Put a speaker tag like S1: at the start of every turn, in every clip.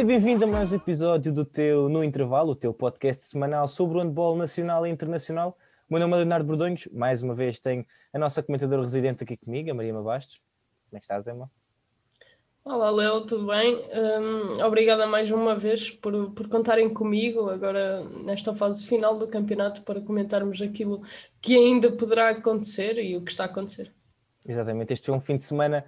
S1: Seja bem-vindo a mais um episódio do teu No Intervalo, o teu podcast semanal sobre o handball nacional e internacional. O meu nome é Leonardo Bordonhos, mais uma vez tenho a nossa comentadora residente aqui comigo, a Maria Bastos. Como é que estás, Emma?
S2: Olá, Leo, tudo bem? Um, obrigada mais uma vez por, por contarem comigo agora nesta fase final do campeonato para comentarmos aquilo que ainda poderá acontecer e o que está a acontecer.
S1: Exatamente, este foi um fim de semana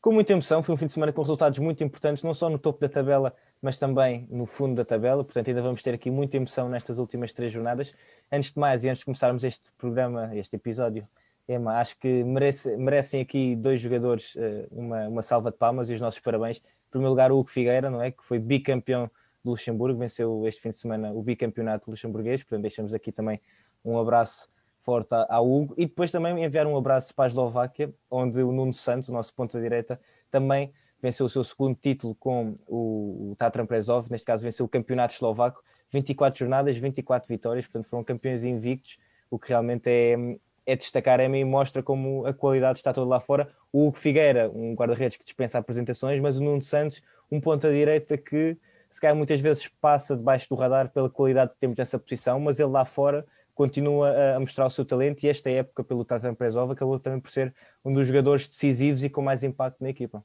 S1: com muita emoção, foi um fim de semana com resultados muito importantes, não só no topo da tabela, mas também no fundo da tabela, portanto ainda vamos ter aqui muita emoção nestas últimas três jornadas. Antes de mais e antes de começarmos este programa, este episódio, Emma, acho que merece, merecem aqui dois jogadores uh, uma, uma salva de palmas e os nossos parabéns. Em primeiro lugar, o Hugo Figueira, não é? Que foi bicampeão do Luxemburgo, venceu este fim de semana o bicampeonato luxemburguês, portanto deixamos aqui também um abraço forte ao Hugo e depois também enviar um abraço para a Eslováquia, onde o Nuno Santos, o nosso ponta-direita, também venceu o seu segundo título com o, o Tatran Prezov, neste caso venceu o campeonato eslovaco, 24 jornadas, 24 vitórias, portanto foram campeões invictos, o que realmente é, é destacar a e mostra como a qualidade está toda lá fora. O Hugo Figueira, um guarda-redes que dispensa apresentações, mas o Nuno Santos, um ponta-direita que se calhar muitas vezes passa debaixo do radar pela qualidade que temos nessa posição, mas ele lá fora continua a, mostrar o seu talento e esta época pelo Tatan Prezov acabou também por ser um dos jogadores decisivos e com mais impacto na equipa.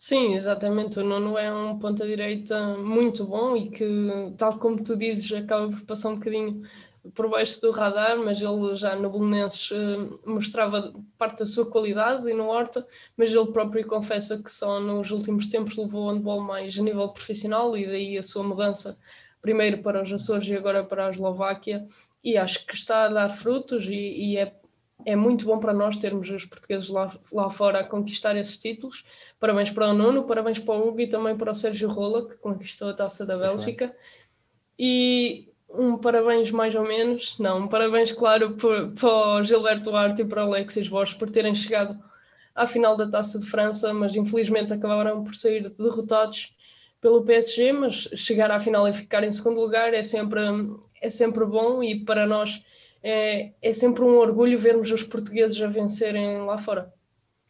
S2: Sim, exatamente. O Nuno é um ponta-direita muito bom e que, tal como tu dizes, acaba por passar um bocadinho por baixo do radar, mas ele já no Belenenses uh, mostrava parte da sua qualidade e no Horta, mas ele próprio confessa que só nos últimos tempos levou o handball mais a nível profissional e daí a sua mudança primeiro para os Açores e agora para a Eslováquia e acho que está a dar frutos e, e é, é muito bom para nós termos os portugueses lá, lá fora a conquistar esses títulos. Parabéns para o Nuno, parabéns para o Hugo e também para o Sérgio Rola, que conquistou a taça da Bélgica. E um parabéns mais ou menos, não, um parabéns, claro, por, para o Gilberto Duarte e para o Alexis Borges por terem chegado à final da Taça de França, mas infelizmente acabaram por sair derrotados pelo PSG, mas chegar à final e ficar em segundo lugar é sempre, é sempre bom e para nós é, é sempre um orgulho vermos os portugueses a vencerem lá fora.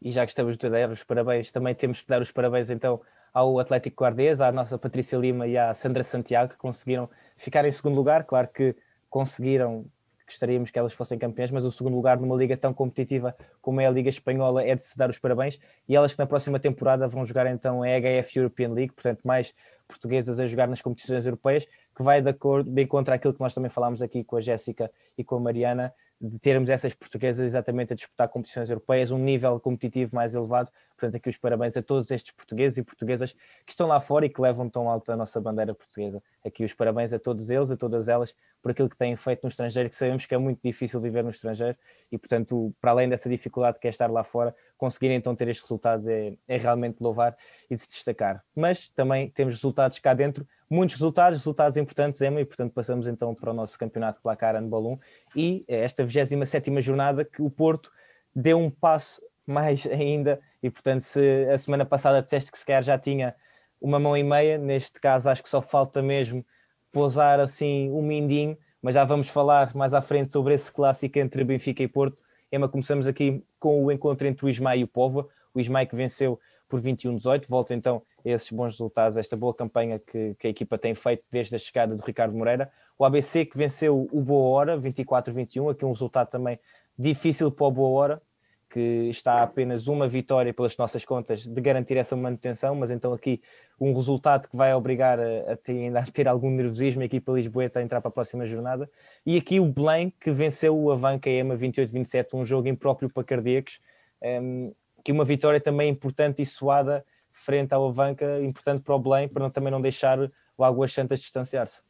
S1: E já que estamos a dar os parabéns, também temos que dar os parabéns então ao Atlético Guardês, à nossa Patrícia Lima e à Sandra Santiago, que conseguiram ficar em segundo lugar. Claro que conseguiram, gostaríamos que elas fossem campeãs, mas o segundo lugar numa liga tão competitiva como é a Liga Espanhola é de se dar os parabéns. E elas que na próxima temporada vão jogar então a HF European League, portanto, mais portuguesas a jogar nas competições europeias, que vai de acordo bem contra aquilo que nós também falámos aqui com a Jéssica e com a Mariana, de termos essas portuguesas exatamente a disputar competições europeias, um nível competitivo mais elevado. Portanto, aqui os parabéns a todos estes portugueses e portuguesas que estão lá fora e que levam tão alto a nossa bandeira portuguesa. Aqui os parabéns a todos eles, a todas elas, por aquilo que têm feito no estrangeiro, que sabemos que é muito difícil viver no estrangeiro e, portanto, para além dessa dificuldade que é estar lá fora, conseguir então ter estes resultados é, é realmente louvar e de se destacar. Mas também temos resultados cá dentro muitos resultados, resultados importantes, Emma, e portanto passamos então para o nosso campeonato placar Handball 1 e esta 27 jornada que o Porto deu um passo mais ainda. E portanto se a semana passada disseste que se calhar já tinha uma mão e meia, neste caso acho que só falta mesmo pousar assim um mindinho, mas já vamos falar mais à frente sobre esse clássico entre Benfica e Porto. Emma, começamos aqui com o encontro entre o Ismael e o Povo, o Ismael que venceu por 21-18, volta então esses bons resultados, esta boa campanha que, que, a equipa tem feito desde a chegada do Ricardo Moreira. O ABC que venceu o Boa Hora, 24-21, aqui um resultado também difícil para o Boa Hora, que está apenas uma vitória pelas nossas contas de garantir essa manutenção, mas então aqui um resultado que vai obrigar a, a ter, ainda a ter algum nervosismo a equipa lisboeta a entrar para a próxima jornada. E aqui o Belém que venceu o Avanca EMA 28-27, um jogo impróprio para cardíacos, um, que uma vitória também importante e suada frente ao Avanca, importante para o Belém, para não, também não deixar o Águas Santas distanciar-se.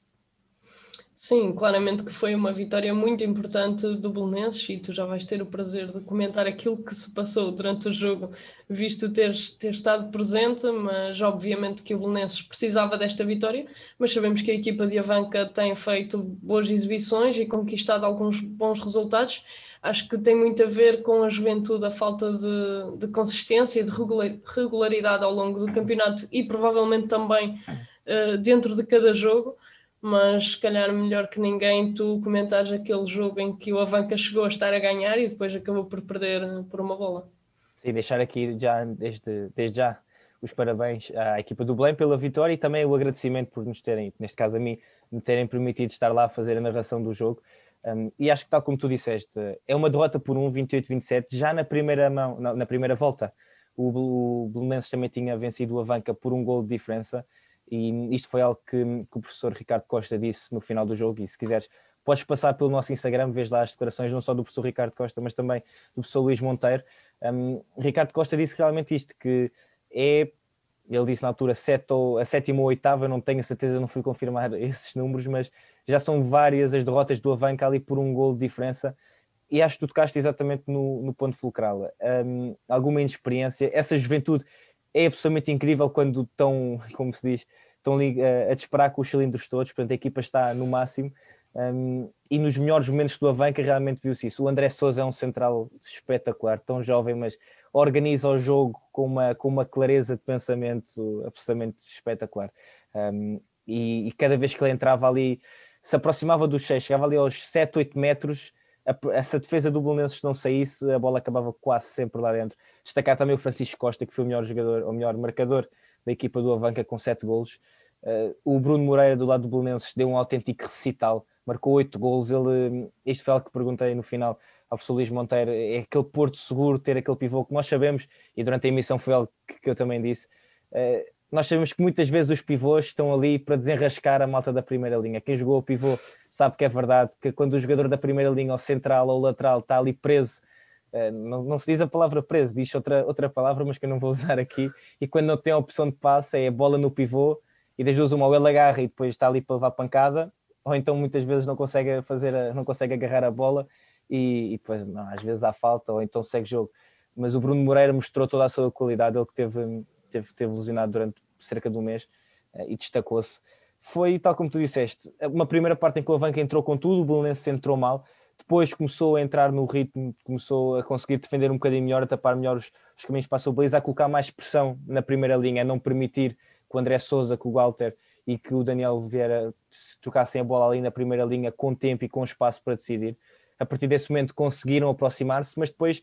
S2: Sim, claramente que foi uma vitória muito importante do Belenenses e tu já vais ter o prazer de comentar aquilo que se passou durante o jogo, visto teres ter estado presente, mas obviamente que o Belenenses precisava desta vitória, mas sabemos que a equipa de Avanca tem feito boas exibições e conquistado alguns bons resultados. Acho que tem muito a ver com a juventude, a falta de, de consistência e de regularidade ao longo do campeonato e provavelmente também uh, dentro de cada jogo mas se calhar melhor que ninguém tu comentares aquele jogo em que o Avanca chegou a estar a ganhar e depois acabou por perder por uma bola.
S1: Sim, deixar aqui já desde, desde já os parabéns à equipa do Belém pela vitória e também o agradecimento por nos terem, neste caso a mim, me terem permitido estar lá a fazer a narração do jogo. Um, e acho que, tal como tu disseste, é uma derrota por um, 28-27, já na primeira mão, na, na primeira volta. O, o Belenenses também tinha vencido o Avanca por um gol de diferença, e isto foi algo que, que, o professor Ricardo Costa disse no final do jogo. E se quiseres, podes passar pelo nosso Instagram, vês lá as declarações, não só do professor Ricardo Costa, mas também do professor Luís Monteiro. Um, Ricardo Costa disse realmente isto: que é ele disse na altura sete ou, a sétima ou oitava, não tenho a certeza, não fui confirmar esses números, mas já são várias as derrotas do Avanca ali por um gol de diferença. E acho que tu tocaste exatamente no, no ponto fulcral. Um, alguma inexperiência, essa juventude é absolutamente incrível quando estão, como se diz, estão ali a, disparar com os cilindros todos, portanto a equipa está no máximo. Um, e nos melhores momentos do Avanca realmente viu-se isso. O André Souza é um central espetacular, tão jovem, mas organiza o jogo com uma, com uma clareza de pensamento absolutamente espetacular. Um, e, e, cada vez que ele entrava ali, se aproximava dos 6, chegava ali aos 7, 8 metros, essa defesa do Belenenses não saísse, a bola acabava quase sempre lá dentro. Destacar também o Francisco Costa, que foi o melhor jogador, o melhor marcador da equipa do Avanca com 7 golos. Uh, o Bruno Moreira do lado do Belenenses deu um autêntico recital, marcou 8 golos. Ele, este foi algo que perguntei no final ao professor Luís Monteiro, é aquele porto seguro, ter aquele pivô que nós sabemos, e durante a emissão foi algo que, que eu também disse. Uh, nós sabemos que muitas vezes os pivôs estão ali para desenrascar a malta da primeira linha. Quem jogou o pivô sabe que é verdade, que quando o jogador da primeira linha, ou central ou lateral, está ali preso, uh, não, não, se diz a palavra preso, diz outra, outra palavra, mas que eu não vou usar aqui, e quando não tem a opção de passe, é a bola no pivô, e das duas uma, ou ele agarra e depois está ali para levar pancada, ou então muitas vezes não consegue fazer, a, não consegue agarrar a bola, e, e depois não, às vezes há falta, ou então segue jogo. Mas o Bruno Moreira mostrou toda a sua qualidade, ele que teve, teve, teve lesionado durante cerca de um mês uh, e destacou-se. Foi tal como tu disseste, uma primeira parte em que o Avanca entrou com tudo, o Belenense entrou mal, depois começou a entrar no ritmo, começou a conseguir defender um bocadinho melhor, a tapar melhor os, os caminhos para a sua baliza, a colocar mais pressão na primeira linha, a não permitir que o André Souza, que o Walter e que o Daniel Vieira se trocassem a bola ali na primeira linha com tempo e com espaço para decidir. A partir desse momento conseguiram aproximar-se, mas depois,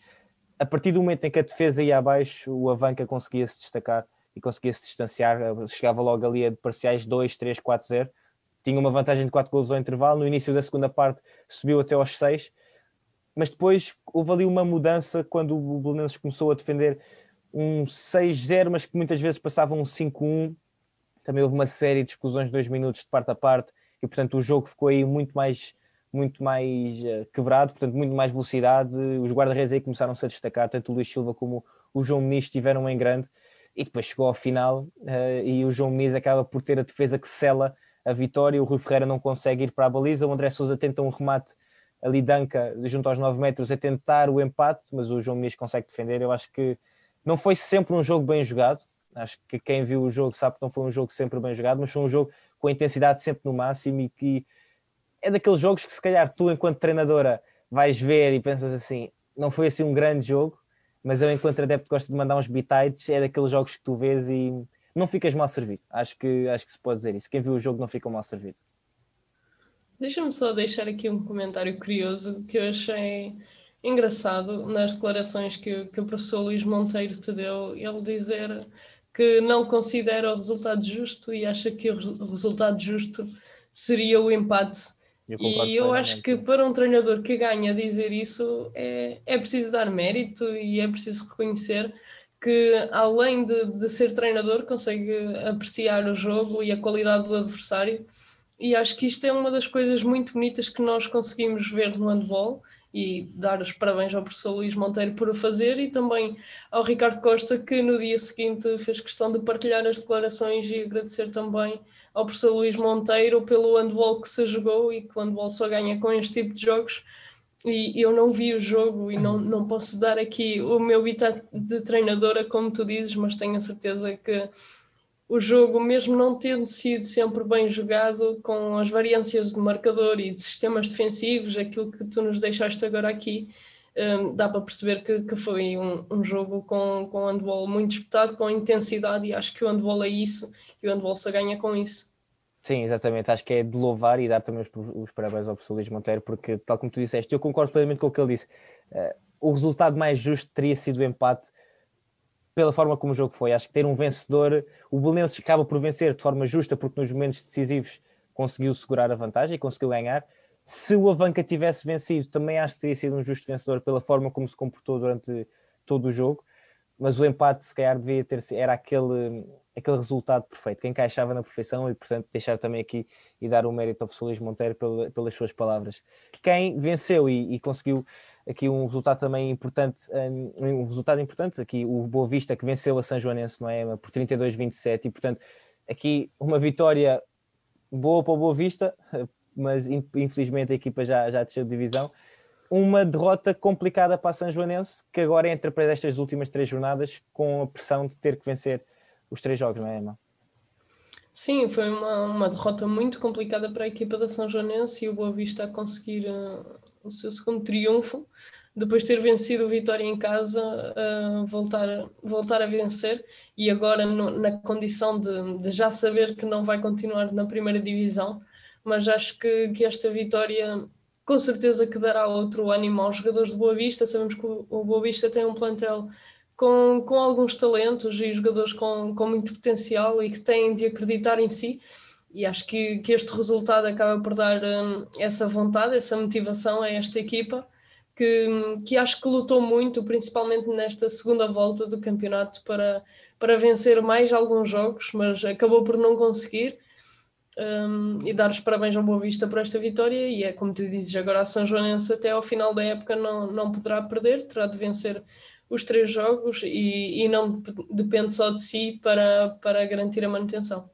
S1: a partir do momento em que a defesa ia abaixo, o Avanca conseguia se destacar e conseguia se distanciar, chegava logo ali a parciais 2, 3, 4, 0. Tinha uma vantagem de 4 gols ao intervalo. No início da segunda parte subiu até aos 6, mas depois houve ali uma mudança quando o Belenenses começou a defender um 6-0, mas que muitas vezes passava um 5-1. Também houve uma série de exclusões de dois minutos de parte a parte e, portanto, o jogo ficou aí muito mais muito mais uh, quebrado, portanto, muito mais velocidade. Os guarda-redes aí começaram-se a destacar, tanto o Luís Silva como o João Muniz estiveram em grande. E depois chegou ao final uh, e o João Muniz acaba por ter a defesa que sela a vitória, o Rui Ferreira não consegue ir para a baliza, o André Souza tenta um remate ali danca junto aos 9 metros a tentar o empate, mas o João Muniz consegue defender, eu acho que não foi sempre um jogo bem jogado, acho que quem viu o jogo sabe que não foi um jogo sempre bem jogado, mas foi um jogo com a intensidade sempre no máximo e que é daqueles jogos que se calhar tu enquanto treinadora vais ver e pensas assim, não foi assim um grande jogo, mas eu, enquanto adepto, gosto de mandar uns bitites. É daqueles jogos que tu vês e não ficas mal servido. Acho que, acho que se pode dizer isso. Quem viu o jogo não fica mal servido.
S2: Deixa-me só deixar aqui um comentário curioso que eu achei engraçado nas declarações que, que o professor Luís Monteiro te deu. Ele dizer que não considera o resultado justo e acha que o resultado justo seria o empate eu e eu acho que para um treinador que ganha dizer isso é, é preciso dar mérito e é preciso reconhecer que além de, de ser treinador consegue apreciar o jogo e a qualidade do adversário. E acho que isto é uma das coisas muito bonitas que nós conseguimos ver no handball e dar os parabéns ao professor Luís Monteiro por o fazer e também ao Ricardo Costa que no dia seguinte fez questão de partilhar as declarações e agradecer também ao professor Luís Monteiro pelo handball que se jogou e que o handball só ganha com este tipo de jogos. E eu não vi o jogo e não, não posso dar aqui o meu habitat de treinadora, como tu dizes, mas tenho a certeza que o jogo, mesmo não tendo sido sempre bem jogado, com as variâncias de marcador e de sistemas defensivos, aquilo que tu nos deixaste agora aqui, um, dá para perceber que, que foi um, um, jogo com, com handball muito disputado, com intensidade, e acho que o handball é isso, e o handball só ganha com isso.
S1: Sim, exatamente. Acho que é de louvar e dar também os, os parabéns ao professor Luís Monteiro, porque, tal como tu disseste, eu concordo plenamente com o que ele disse. Uh, o resultado mais justo teria sido o empate, pela forma como o jogo foi. Acho que ter um vencedor, o Belenenses acaba por vencer de forma justa, porque nos momentos decisivos conseguiu segurar a vantagem e conseguiu ganhar. Se o Avanca tivesse vencido, também acho que teria sido um justo vencedor pela forma como se comportou durante todo o jogo. Mas o empate, se calhar, devia ter era aquele, aquele resultado perfeito, que encaixava na perfeição e, portanto, deixar também aqui e dar o mérito ao Feliz Monteiro pelas suas palavras. Quem venceu e, e, conseguiu aqui um resultado também importante, um, resultado importante, aqui o Boa Vista que venceu a São Joanense, não é? Por 32-27 e, portanto, aqui uma vitória boa para o Boa Vista, mas infelizmente a equipa já, já desceu de divisão. Uma derrota complicada para a São Joanense, que agora entra para estas últimas três jornadas com a pressão de ter que vencer os três jogos, não é, Emma?
S2: Sim, foi uma, uma derrota muito complicada para a equipa da São Joanense e o Boa Vista a conseguir uh, o seu segundo triunfo, depois de ter vencido o Vitória em casa, uh, voltar, voltar a vencer e agora no, na condição de, de, já saber que não vai continuar na primeira divisão, mas acho que, que esta vitória com certeza que dará outro ânimo aos jogadores de Boa Vista. Sabemos que o Boa Vista tem um plantel com, com alguns talentos e jogadores com, com muito potencial e que têm de acreditar em si. E acho que, que este resultado acaba por dar um, essa vontade, essa motivação a esta equipa, que, que acho que lutou muito, principalmente nesta segunda volta do campeonato, para, para vencer mais alguns jogos, mas acabou por não conseguir. Um, e dar os parabéns ao Boa Vista por esta vitória. E é como tu dizes, agora a São Joanense até ao final da época não, não poderá perder, terá de vencer os três jogos e, e não depende só de si para, para garantir a manutenção.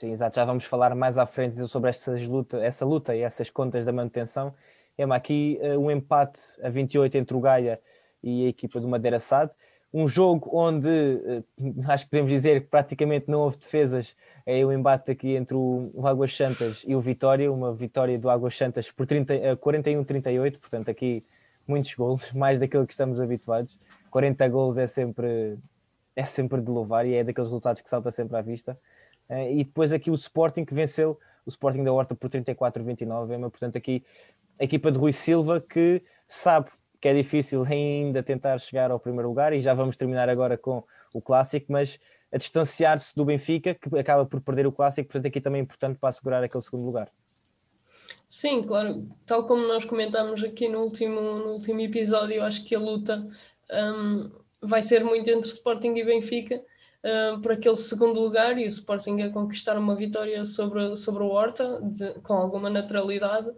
S1: Sim, exato. Já vamos falar mais à frente sobre essas luta, essa luta e essas contas da manutenção. Ema, aqui uh, um empate a 28 entre o Gaia e a equipa do Madeira SAD. Um jogo onde uh, acho que podemos dizer que praticamente não houve defesas. É o embate aqui entre o, Águas Santas e o Vitória, uma vitória do Águas Santas por 30, uh, 41-38, portanto aqui muitos golos, mais daquilo que estamos habituados. 40 gols é sempre, é sempre de louvar e é daqueles resultados que salta sempre à vista. Uh, e depois aqui o Sporting que venceu o Sporting da Horta por 34-29, portanto aqui a equipa de Rui Silva que sabe que é difícil ainda tentar chegar ao primeiro lugar e já vamos terminar agora com o Clássico, mas a distanciar-se do Benfica, que acaba por perder o Clássico, portanto aqui também é importante para assegurar aquele segundo lugar.
S2: Sim, claro, tal como nós comentámos aqui no último, no último episódio, acho que a luta um, vai ser muito entre Sporting e Benfica um, por aquele segundo lugar e o Sporting a conquistar uma vitória sobre, sobre o Horta de, com alguma naturalidade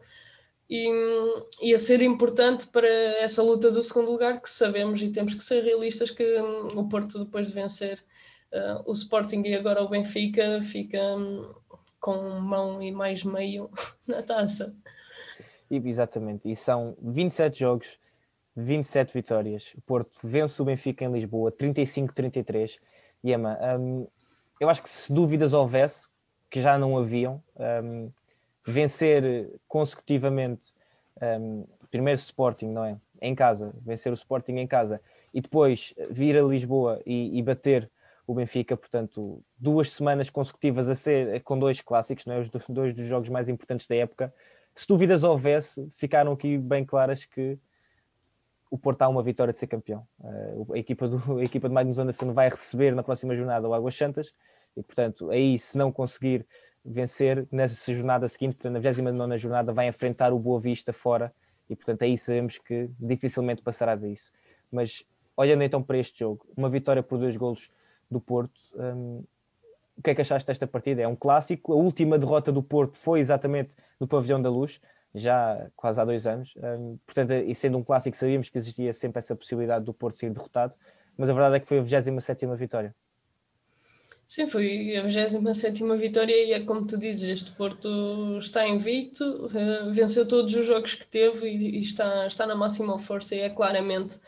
S2: e, e a ser importante para essa luta do segundo lugar que sabemos e temos que ser realistas que um, o Porto depois de vencer uh, o Sporting e agora o Benfica fica um, com mão e mais meio na taça.
S1: Exatamente, e são 27 jogos 27 vitórias. Porto vence o Benfica em Lisboa, 35-33. Emma, um, eu acho que se dúvidas houvesse, que já não haviam, um, vencer consecutivamente um, primeiro Sporting, não é? Em casa, vencer o Sporting em casa e depois vir a Lisboa e, e bater o Benfica, portanto, duas semanas consecutivas a ser com dois clássicos, não é? Os dois dos jogos mais importantes da época. Se dúvidas houvesse, ficaram aqui bem claras que o Porto há uma vitória de ser campeão. Uh, a, equipa do, a equipa de Magnus Anderson vai receber na próxima jornada o Águas Santas e, portanto, aí se não conseguir vencer nessa jornada seguinte, portanto, na 29 jornada, vai enfrentar o Boa Vista fora e, portanto, aí sabemos que dificilmente passará disso. Mas olhando então para este jogo, uma vitória por dois golos do Porto, um, o que é que achaste desta partida? É um clássico. A última derrota do Porto foi exatamente no Pavilhão da Luz já quase há dois anos. Um, portanto, e sendo um clássico, sabíamos que existia sempre essa possibilidade do Porto ser derrotado, mas a verdade é que foi a 27 vitória.
S2: Sim, foi a 27 vitória e é como tu dizes, este Porto está invicto, uh, venceu todos os jogos que teve e, e, está, está na máxima força e é claramente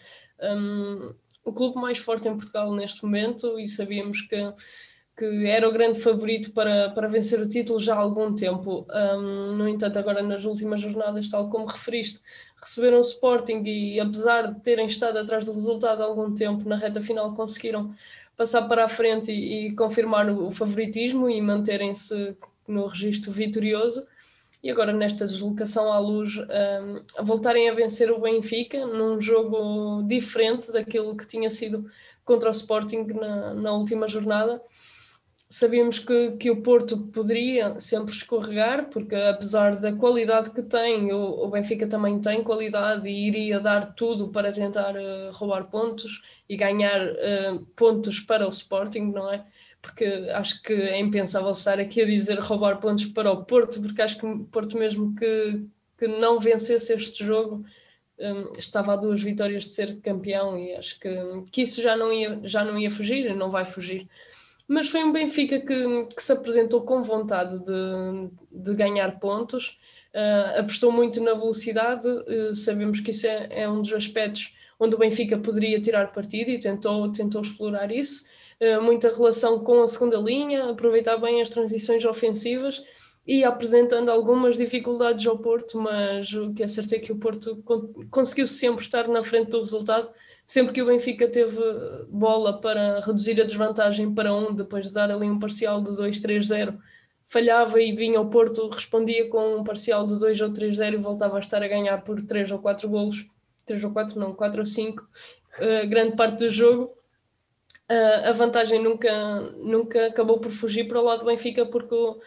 S2: um, o clube mais forte em Portugal neste momento e sabíamos que que era o grande favorito para, para vencer o título já há algum tempo. Um, no entanto, agora nas últimas jornadas, tal como referiste, receberam o Sporting e, apesar de terem estado atrás do resultado há algum tempo, na reta final conseguiram passar para a frente e, e confirmar o, favoritismo e manterem-se no registro vitorioso. E agora, nesta deslocação à luz, um, voltarem a vencer o Benfica num jogo diferente daquilo que tinha sido contra o Sporting na, na última jornada. Sabíamos que, que o Porto poderia sempre escorregar, porque apesar da qualidade que tem, o, o Benfica também tem qualidade e iria dar tudo para tentar uh, roubar pontos e ganhar uh, pontos para o Sporting, não é? Porque acho que é impensável estar aqui a dizer roubar pontos para o Porto, porque acho que o Porto, mesmo que, que não vencesse este jogo, um, estava a duas vitórias de ser campeão e acho que, que isso já não, ia, já não ia fugir não vai fugir. Mas foi um Benfica que, que se apresentou com vontade de, de ganhar pontos, uh, apostou muito na velocidade, uh, sabemos que isso é, é, um dos aspectos onde o Benfica poderia tirar partido e tentou, tentou explorar isso. Uh, muita relação com a segunda linha, aproveitar bem as transições ofensivas e apresentando algumas dificuldades ao Porto, mas o que é certo é que o Porto conseguiu sempre estar na frente do resultado, sempre que o Benfica teve bola para reduzir a desvantagem para um, depois de dar ali um parcial de 2-3-0, falhava e vinha ao Porto, respondia com um parcial de 2 ou 3-0 e voltava a estar a ganhar por 3 ou 4 golos, 3 ou 4 não, 4 ou 5, uh, eh, grande parte do jogo. Uh, a vantagem nunca, nunca acabou por fugir para o lado do Benfica porque o,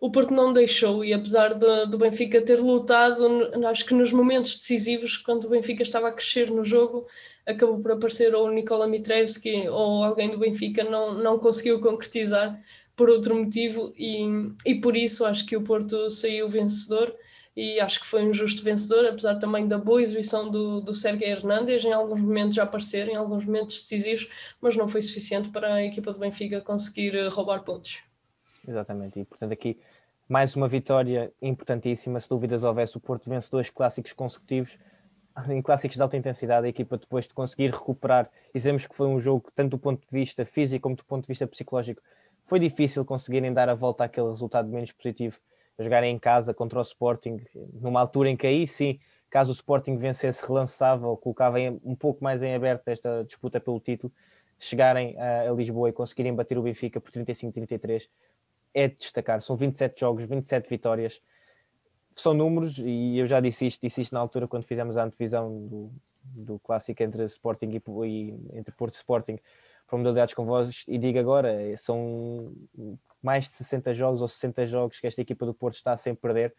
S2: o Porto não deixou e apesar de, do Benfica ter lutado, acho que nos momentos decisivos, quando o Benfica estava a crescer no jogo, acabou por aparecer ou o Nikola Mitrevski ou alguém do Benfica não, não conseguiu concretizar por outro motivo e, e por isso acho que o Porto saiu vencedor e acho que foi um justo vencedor, apesar também da boa exibição do, do Sérgio Hernandes, em alguns momentos já aparecer, em alguns momentos decisivos, mas não foi suficiente para a equipa do Benfica conseguir eh, roubar pontos.
S1: Exatamente, e portanto aqui mais uma vitória importantíssima. Se dúvidas houvesse, o Porto vence dois clássicos consecutivos, em clássicos de alta intensidade. A equipa, depois de conseguir recuperar, dizemos que foi um jogo, tanto do ponto de vista físico como do ponto de vista psicológico, foi difícil conseguirem dar a volta àquele resultado menos positivo, jogarem em casa contra o Sporting, numa altura em que aí sim, caso o Sporting vencesse, relançava ou colocava um pouco mais em aberto esta disputa pelo título, chegarem a, a Lisboa e conseguirem bater o Benfica por 35-33 é de destacar. São 27 jogos, 27 vitórias. São números, e eu já disse isto, disse isto na altura quando fizemos a antevisão do, do clássico entre Sporting e, e entre Porto e Sporting para modalidades com vozes, e digo agora, são mais de 60 jogos ou 60 jogos que esta equipa do Porto está sem perder,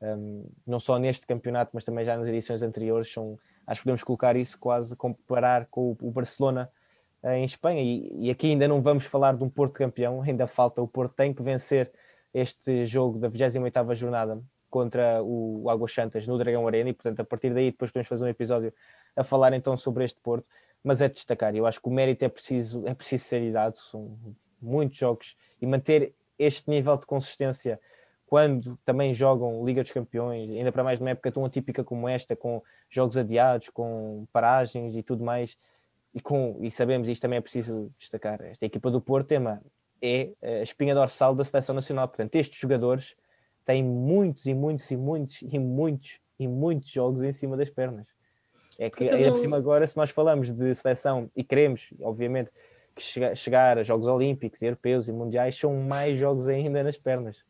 S1: um, não só neste campeonato, mas também já nas edições anteriores. São, acho que podemos colocar isso quase comparar com o, Barcelona em Espanha. E, e, aqui ainda não vamos falar de um Porto campeão, ainda falta. O Porto tem que vencer este jogo da 28 jornada contra o, o Águas Santas no Dragão Arena e, portanto, a partir daí depois podemos fazer um episódio a falar então sobre este Porto. Mas é de destacar, eu acho que o mérito é preciso, é preciso ser dado, são muitos jogos e manter este nível de consistência quando também jogam Liga dos Campeões, ainda para mais numa época tão atípica como esta, com jogos adiados, com paragens e tudo mais, e, com, e sabemos, isto também é preciso destacar, esta equipa do Porto é a espinha dorsal da seleção nacional. Portanto, estes jogadores têm muitos e muitos e muitos e muitos e muitos jogos em cima das pernas. É que ainda por cima agora, se nós falamos de seleção e queremos, obviamente, que chegar a Jogos Olímpicos, Europeus e Mundiais, são mais jogos ainda nas pernas.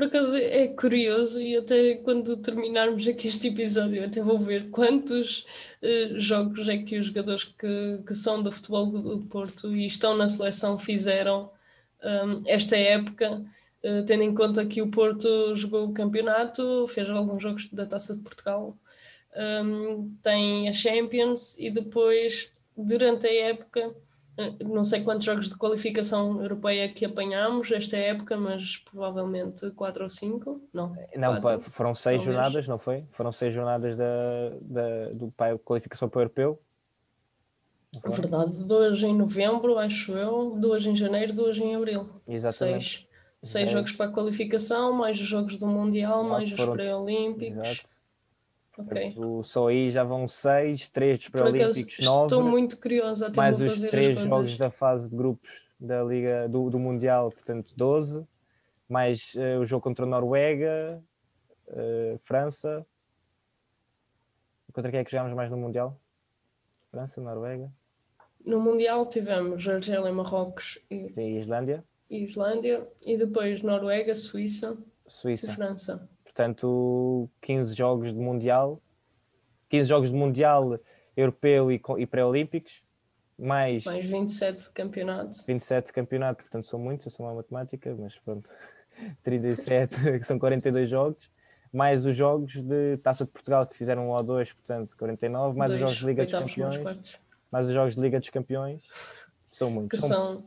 S2: Por acaso é curioso e até quando terminarmos aqui este episódio até vou ver quantos uh, jogos é que os jogadores que, que são do futebol do Porto e estão na seleção fizeram um, esta época, uh, tendo em conta que o Porto jogou o campeonato, fez alguns jogos da Taça de Portugal, um, tem a Champions e depois durante a época não sei quantos jogos de qualificação europeia que apanhámos esta época, mas provavelmente quatro ou cinco, não?
S1: Não, quatro, foram seis talvez. jornadas, não foi? Foram seis jornadas da, da, do qualificação para o europeu.
S2: É verdade, duas em novembro, acho eu, duas em janeiro, duas em abril.
S1: Exatamente.
S2: Seis, seis jogos para a qualificação, mais os jogos do Mundial, mais os pré-olímpicos.
S1: Okay. só aí já vão seis, três dos pré-olímpicos, nove.
S2: Estou muito curiosa
S1: a Mais os três jogos da fase de grupos da Liga do, do Mundial, portanto 12. Mais uh, o jogo contra a Noruega, uh, França. Contra quem é que jogámos mais no Mundial? França, Noruega.
S2: No Mundial tivemos Argélia, Marrocos e,
S1: Sim, Islândia.
S2: e Islândia. E depois Noruega, Suíça,
S1: Suíça.
S2: e França.
S1: Portanto, 15 jogos de Mundial, 15 jogos de Mundial europeu e, e pré-olímpicos, mais,
S2: mais 27 de campeonato.
S1: 27 de campeonato, portanto são muitos, eu sou uma matemática, mas pronto, 37, que são 42 jogos, mais os jogos de Taça de Portugal que fizeram um ou dois, portanto 49, mais Dois, os jogos de Liga dos Campeões, mais os jogos de Liga dos Campeões, são muitos.
S2: Que são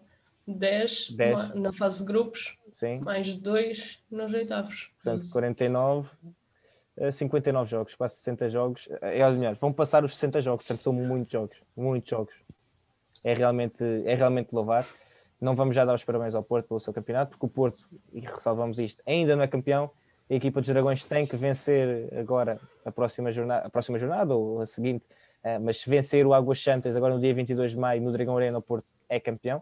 S2: 10, 10. na fase de grupos, Sim. mais 2 nos oitavos.
S1: Portanto, 49, 59 jogos, quase 60 jogos. É, é melhor, vão passar os 60 jogos, portanto são muitos jogos, muitos jogos. É realmente, é realmente louvar. Não vamos já dar os parabéns ao Porto pelo seu campeonato, porque o Porto, e ressalvamos isto, ainda não é campeão. A equipa dos Dragões tem que vencer agora a próxima jornada, a próxima jornada ou a seguinte, eh, mas se vencer o Águas Santas agora no dia 22 de maio no Dragão Arena, o Porto é campeão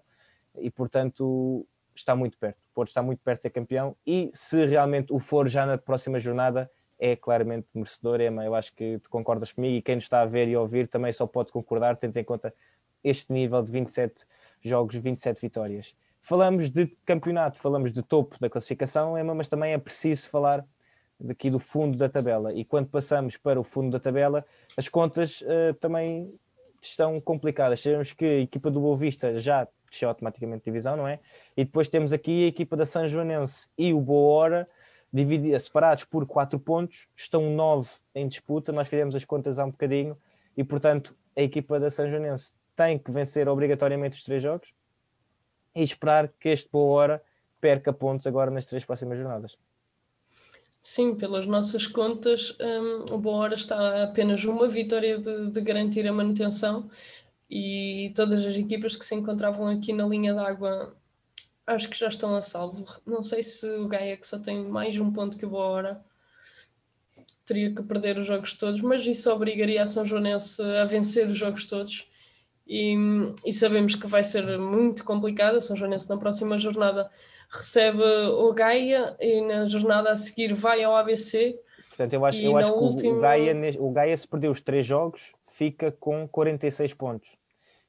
S1: e, portanto, está muito perto. O Porto está muito perto de ser campeão e se realmente o for já na próxima jornada, é claramente merecedor. Ema, eu acho que tu concordas comigo e quem nos está a ver e ouvir também só pode concordar, tendo em conta este nível de 27 jogos, 27 vitórias. Falamos de campeonato, falamos de topo da classificação, Ema, mas também é preciso falar daqui do fundo da tabela. E quando passamos para o fundo da tabela, as contas uh, também estão complicadas. Sabemos que a equipa do Boa Vista já desceu automaticamente divisão, não é? E depois temos aqui a equipa da São Joanense e o Boa Hora, separados por 4 pontos, estão 9 em disputa. Nós fizemos as contas há um bocadinho e, portanto, a equipa da São Joanense tem que vencer obrigatoriamente os três jogos e esperar que este Boa Hora perca pontos agora nas três próximas jornadas.
S2: Sim, pelas nossas contas, um, o Boa Hora está a apenas uma vitória de, de garantir a manutenção e todas as equipas que se encontravam aqui na linha d'água acho que já estão a salvo. Não sei se o Gaia, que só tem mais um ponto que o Boa Hora, teria que perder os jogos todos, mas isso obrigaria a São Joanense a vencer os jogos todos. E, e sabemos que vai ser muito complicado. A São Joanense na próxima jornada recebe o Gaia e na jornada a seguir vai ao ABC.
S1: Portanto, eu acho, eu acho que última... o, Gaia, o Gaia, se perder os três jogos, fica com 46 pontos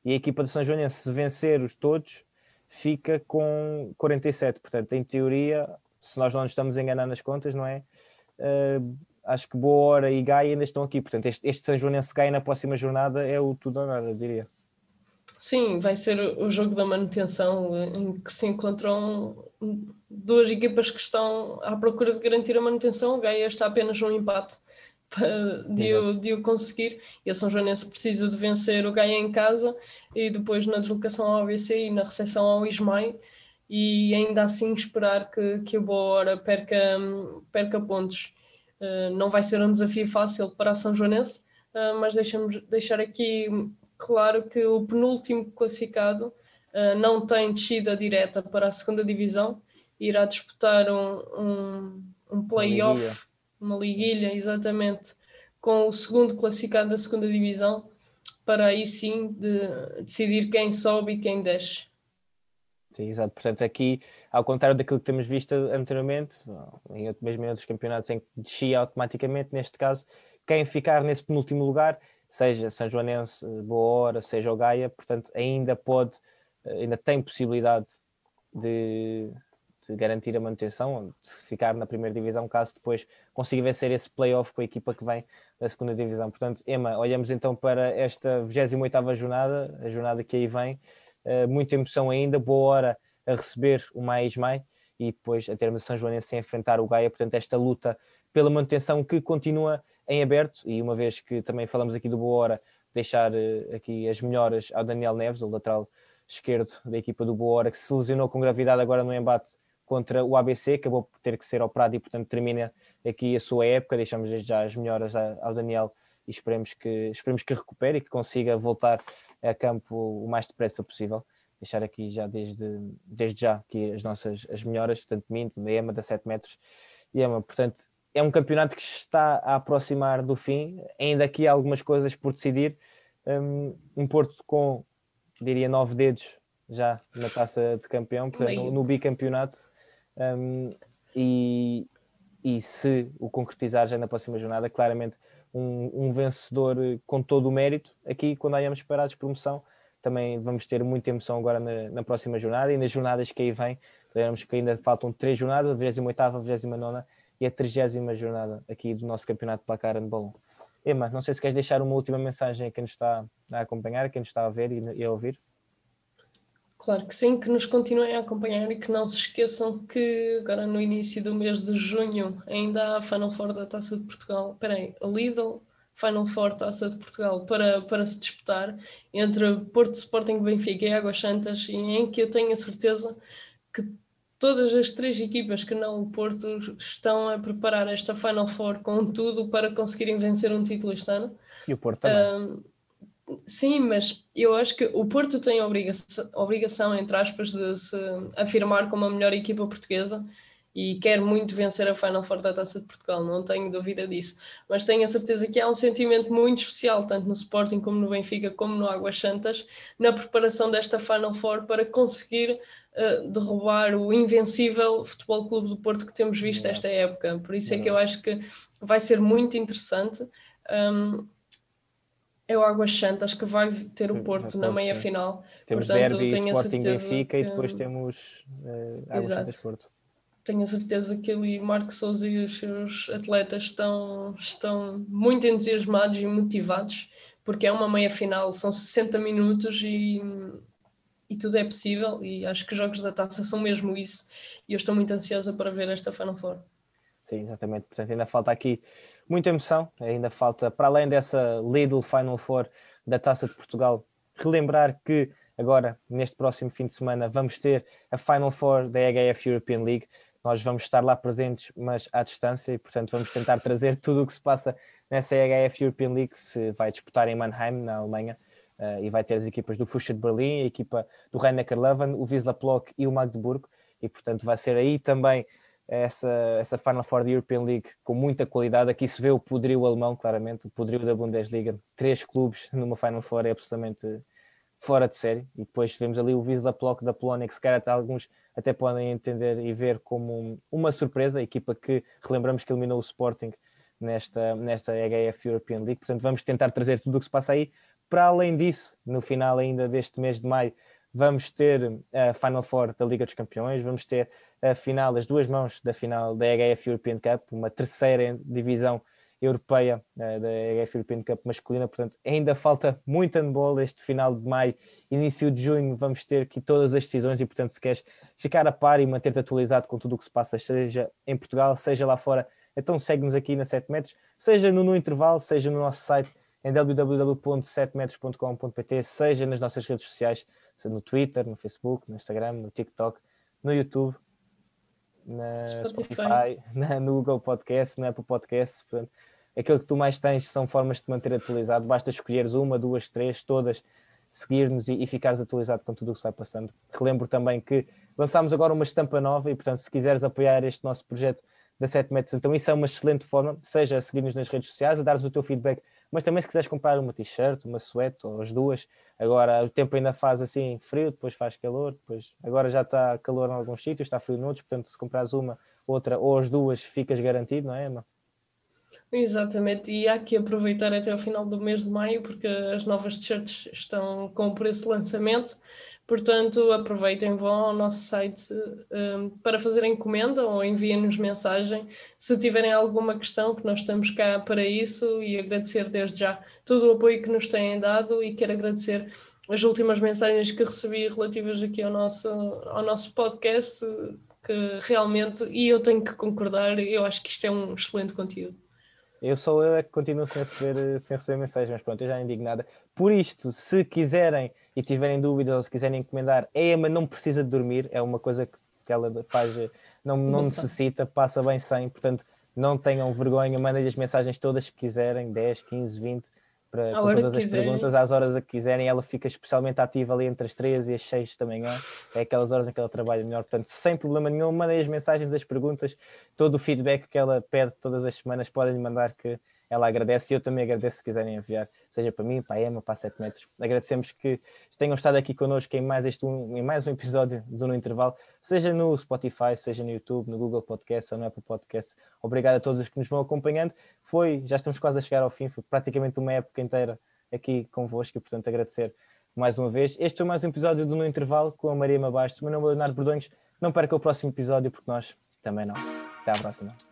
S1: e a equipa de São Joanense, se vencer os todos, fica com 47. Portanto, em teoria, se nós não nos estamos a enganar nas contas, não é? Uh, acho que Boa Hora e Gaia ainda estão aqui. Portanto, este, este São Joanense Gaia na próxima jornada é o tudo ou nada, eu diria.
S2: Sim, vai ser o jogo da manutenção em que se encontram duas equipas que estão à procura de garantir a manutenção. O Gaia está apenas um empate de o, de o conseguir. E a São Joanense precisa de vencer o Gaia em casa e depois na deslocação ao ABC e na recepção ao Ismael e ainda assim esperar que, que a Boa Hora perca, perca pontos. Uh, não vai ser um desafio fácil para a São Joanense, uh, mas deixamos deixar aqui claro que o penúltimo classificado uh, não tem descida direta para a segunda divisão, irá disputar um, um, um play-off uma liguilha, exatamente, com o segundo classificado da segunda divisão, para aí sim de, decidir quem sobe e quem desce.
S1: Sim, exato. Portanto, aqui, ao contrário daquilo que temos visto anteriormente, mesmo em outros campeonatos em que descia automaticamente, neste caso, quem ficar nesse penúltimo lugar, seja São Joanense, Boa Hora, seja o Gaia, portanto, ainda pode, ainda tem possibilidade de, de garantir a manutenção, de ficar na primeira divisão, caso depois consiga vencer esse playoff com a equipa que vem da segunda divisão. Portanto, Emma, olhamos então para esta 28ª jornada, a jornada que aí vem, uh, muita emoção ainda, boa hora a receber o Mais Mai e depois a termos São Joanense a enfrentar o Gaia, portanto esta luta pela manutenção que continua em aberto e uma vez que também falamos aqui do Boa Hora, deixar uh, aqui as melhoras ao Daniel Neves, o lateral esquerdo da equipa do Boa Hora, que se lesionou com gravidade agora no embate contra o ABC, acabou por ter que ser operado e, portanto, termina aqui a sua época. Deixamos já as melhoras ao Daniel e esperemos que, esperemos que recupere e que consiga voltar a campo o mais depressa possível. Deixar aqui já desde, desde já aqui as nossas as melhoras, tanto de mim, da EMA, da 7 metros. E EMA, portanto, é um campeonato que está a aproximar do fim. Ainda aqui há algumas coisas por decidir. Um, um Porto com, diria, nove dedos já na taça de campeão, portanto, no, no bicampeonato um, e, e se o concretizar já na próxima jornada, claramente um, um, vencedor com todo o mérito. Aqui, quando olhamos para a despromoção, também vamos ter muita emoção agora na, na próxima jornada e nas jornadas que aí vêm. Lembramos que ainda faltam três jornadas, a 28, a 29 e a 30 jornada aqui do nosso campeonato de placar de balão. Emma, não sei se queres deixar uma última mensagem a quem nos está a acompanhar, a quem nos está a ver e a ouvir.
S2: Claro que sim, que nos continuem a acompanhar e que não se esqueçam que agora no início do mês de junho ainda há a Final Four da Taça de Portugal. Espera aí, a Lidl Final Four Taça de Portugal para, para se disputar entre Porto Sporting, Benfica e Águas Santas e em que eu tenho a certeza que todas as três equipas que não o Porto estão a preparar esta Final Four com tudo para conseguirem vencer um título este ano.
S1: E o Porto também.
S2: Sim, mas eu acho que o Porto tem a obrigação, obrigação, entre aspas, de se afirmar como a melhor equipa portuguesa e quer muito vencer a Final Four da Taça de Portugal, não tenho dúvida disso. Mas tenho a certeza que há um sentimento muito especial, tanto no Sporting como no Benfica, como no Águas Santas, na preparação desta Final Four para conseguir uh, derrubar o invencível Futebol Clube do Porto que temos visto esta época. Por isso é que eu acho que vai ser muito interessante. Um, é o Águas Santas que vai ter o Porto na meia final.
S1: Temos Portanto, Derby, tenho Sporting Benfica que... e depois temos uh, Águas Exato. Santas Porto
S2: tenho a certeza que ali Marco Souza e os seus atletas estão, estão muito entusiasmados e motivados, porque é uma meia final, são 60 minutos e, e tudo é possível. E acho que os jogos da taça são mesmo isso. E eu estou muito ansiosa para ver esta Final Four.
S1: Sim, exatamente. Portanto, ainda falta aqui muita emoção, ainda falta, para além dessa Lidl Final Four da Taça de Portugal, relembrar que agora, neste próximo fim de semana, vamos ter a Final Four da EHF European League nós vamos estar lá presentes, mas à distância, e portanto vamos tentar trazer tudo o que se passa nessa EHF European League, que se vai disputar em Mannheim, na Alemanha, uh, e vai ter as equipas do Fusha de Berlim, a equipa do Rhein-Neckar Leuven, o Wisla Plock e o Magdeburgo, e portanto vai ser aí também essa, essa Final Four da European League com muita qualidade. Aqui se vê o poderio alemão, claramente, o poderio da Bundesliga. Três clubes numa Final Four é absolutamente fora de série. E depois vemos ali o Wisla Plock da Polónia, que se calhar alguns até podem entender e ver como uma surpresa, a equipa que relembramos que eliminou o Sporting nesta, nesta HF European League. Portanto, vamos tentar trazer tudo o que se passa aí. Para além disso, no final ainda deste mês de maio, vamos ter a Final Four da Liga dos Campeões, vamos ter a final, as duas mãos da final da HF European Cup, uma terceira divisão europeia uh, da HF European Cup masculina, portanto ainda falta muito handball. Este final de maio, início de junho vamos ter aqui todas as decisões e portanto se queres ficar a par e manter-te atualizado com tudo o que se passa, seja em Portugal, seja lá fora, então segue-nos aqui na 7 metros, seja no, no intervalo, seja no nosso site em www.7metros.com.pt, seja nas nossas redes sociais, seja no Twitter, no Facebook, no Instagram, no TikTok, no YouTube, na Spotify, Spotify na, no Google Podcast, na Apple Podcast, portanto, aquilo que tu mais tens são formas de te manter atualizado. Basta escolheres uma, duas, três, todas, seguir-nos e, e ficares atualizado com tudo o que está passando. Relembro também que lançámos agora uma estampa nova e, portanto, se quiseres apoiar este nosso projeto da 7 metros, então isso é uma excelente forma, seja a seguir-nos nas redes sociais, a dar-nos o teu feedback, mas também se quiseres comprar uma t-shirt, uma suéte ou as duas, agora o tempo ainda faz assim frio, depois faz calor, depois agora já está calor em alguns sítios, está frio noutros, portanto se comprares uma, outra ou as duas ficas garantido, não é, Emma?
S2: Exatamente, e há que aproveitar até o final do mês de maio, porque as novas t-shirts estão com preço de lançamento. Portanto, aproveitem, vão ao nosso site um, para fazer encomenda ou enviem-nos mensagem se tiverem alguma questão, que nós estamos cá para isso e agradecer desde já todo o apoio que nos têm dado e quero agradecer as últimas mensagens que recebi relativas aqui ao nosso, ao nosso podcast, que realmente, e eu tenho que concordar, eu acho que isto é um excelente conteúdo.
S1: Eu sou eu é que continuo sem receber, sem receber mensagens, mas pronto, eu já indignada. Por isto, se quiserem e tiverem dúvidas ou se quiserem encomendar, a Emma não precisa de dormir, é uma coisa que, que ela faz, não, não necessita, passa bem sem, portanto, não tenham vergonha, mandem as mensagens todas que quiserem, 10, 15, 20, para todas as quiserem. perguntas às horas a que quiserem. Ela fica especialmente ativa ali entre as 3 e as 6 da manhã. É aquelas horas em que ela trabalha melhor. Portanto, sem problema nenhum, mandem as mensagens, as perguntas, todo o feedback que ela pede todas as semanas, podem mandar que ela agradece e eu também agradeço se quiserem enviar, seja para mim, para a Emma, para a 7 metros. Agradecemos que tenham estado aqui connosco em mais, este um, em mais um episódio do No Intervalo, seja no Spotify, seja no YouTube, no Google Podcast ou no Apple Podcast. Obrigado a todos os que nos vão acompanhando. Foi, já estamos quase a chegar ao fim, foi praticamente uma época inteira aqui convosco e, portanto, agradecer mais uma vez. Este foi mais um episódio do No Intervalo com a Maria Mabastos. Meu nome é Leonardo Bordões. Não perca o próximo episódio, porque nós também não. Até à próxima.